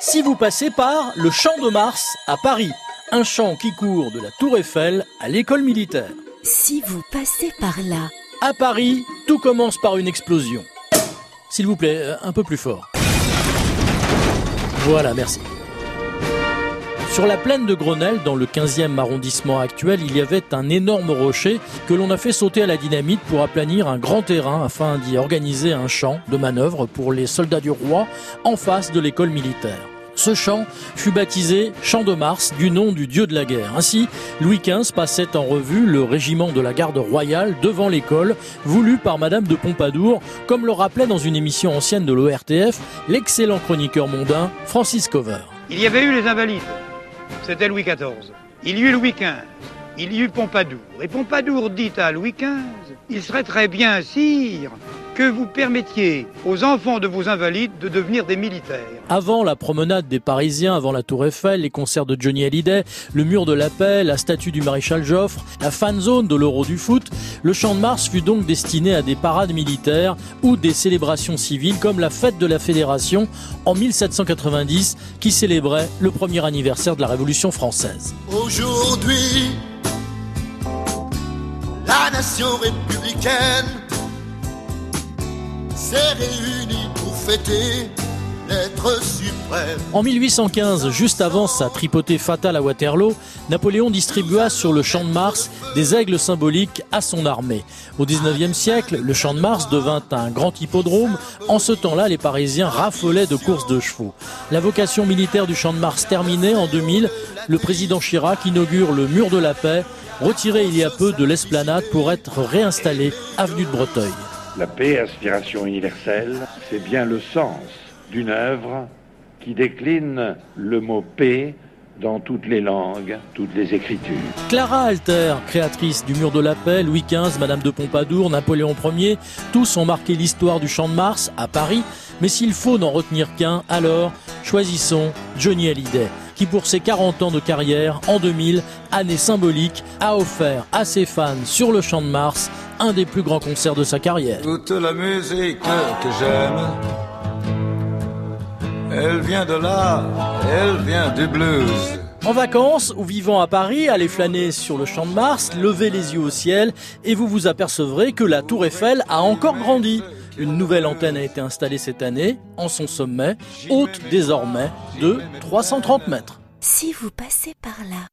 si vous passez par le Champ de Mars à Paris, un champ qui court de la Tour Eiffel à l'école militaire. Si vous passez par là. À Paris, tout commence par une explosion. S'il vous plaît, euh, un peu plus fort. Voilà, merci. Sur la plaine de Grenelle, dans le 15e arrondissement actuel, il y avait un énorme rocher que l'on a fait sauter à la dynamite pour aplanir un grand terrain afin d'y organiser un champ de manœuvre pour les soldats du roi en face de l'école militaire. Ce champ fut baptisé Champ de Mars du nom du dieu de la guerre. Ainsi, Louis XV passait en revue le régiment de la garde royale devant l'école, voulu par Madame de Pompadour, comme le rappelait dans une émission ancienne de l'ORTF l'excellent chroniqueur mondain Francis Cover. Il y avait eu les Invalides, c'était Louis XIV. Il y eut Louis XV, il y eut Pompadour. Et Pompadour dit à Louis XV, il serait très bien, sire, que vous permettiez aux enfants de vos invalides de devenir des militaires. Avant la promenade des Parisiens, avant la Tour Eiffel, les concerts de Johnny Hallyday, le mur de la paix, la statue du maréchal Joffre, la fan zone de l'Euro du foot, le Champ de Mars fut donc destiné à des parades militaires ou des célébrations civiles comme la fête de la Fédération en 1790 qui célébrait le premier anniversaire de la Révolution française. Aujourd'hui, la nation républicaine s'est pour fêter l'être suprême. En 1815, juste avant sa tripotée fatale à Waterloo, Napoléon distribua sur le champ de Mars des aigles symboliques à son armée. Au 19e siècle, le champ de Mars devint un grand hippodrome. En ce temps-là, les Parisiens raffolaient de courses de chevaux. La vocation militaire du champ de Mars terminée en 2000, le président Chirac inaugure le mur de la paix, retiré il y a peu de l'esplanade pour être réinstallé avenue de Breteuil. La paix, inspiration universelle, c'est bien le sens d'une œuvre qui décline le mot paix dans toutes les langues, toutes les écritures. Clara Alter, créatrice du Mur de la Paix, Louis XV, Madame de Pompadour, Napoléon Ier, tous ont marqué l'histoire du Champ de Mars à Paris, mais s'il faut n'en retenir qu'un, alors choisissons Johnny Hallyday, qui pour ses 40 ans de carrière, en 2000, année symbolique, a offert à ses fans sur le Champ de Mars un des plus grands concerts de sa carrière. Toute la musique que j'aime, elle vient de là, elle vient du blues. En vacances ou vivant à Paris, allez flâner sur le champ de Mars, levez les yeux au ciel et vous vous apercevrez que la tour Eiffel a encore grandi. Une nouvelle antenne a été installée cette année, en son sommet, haute désormais de 330 mètres. Si vous passez par là.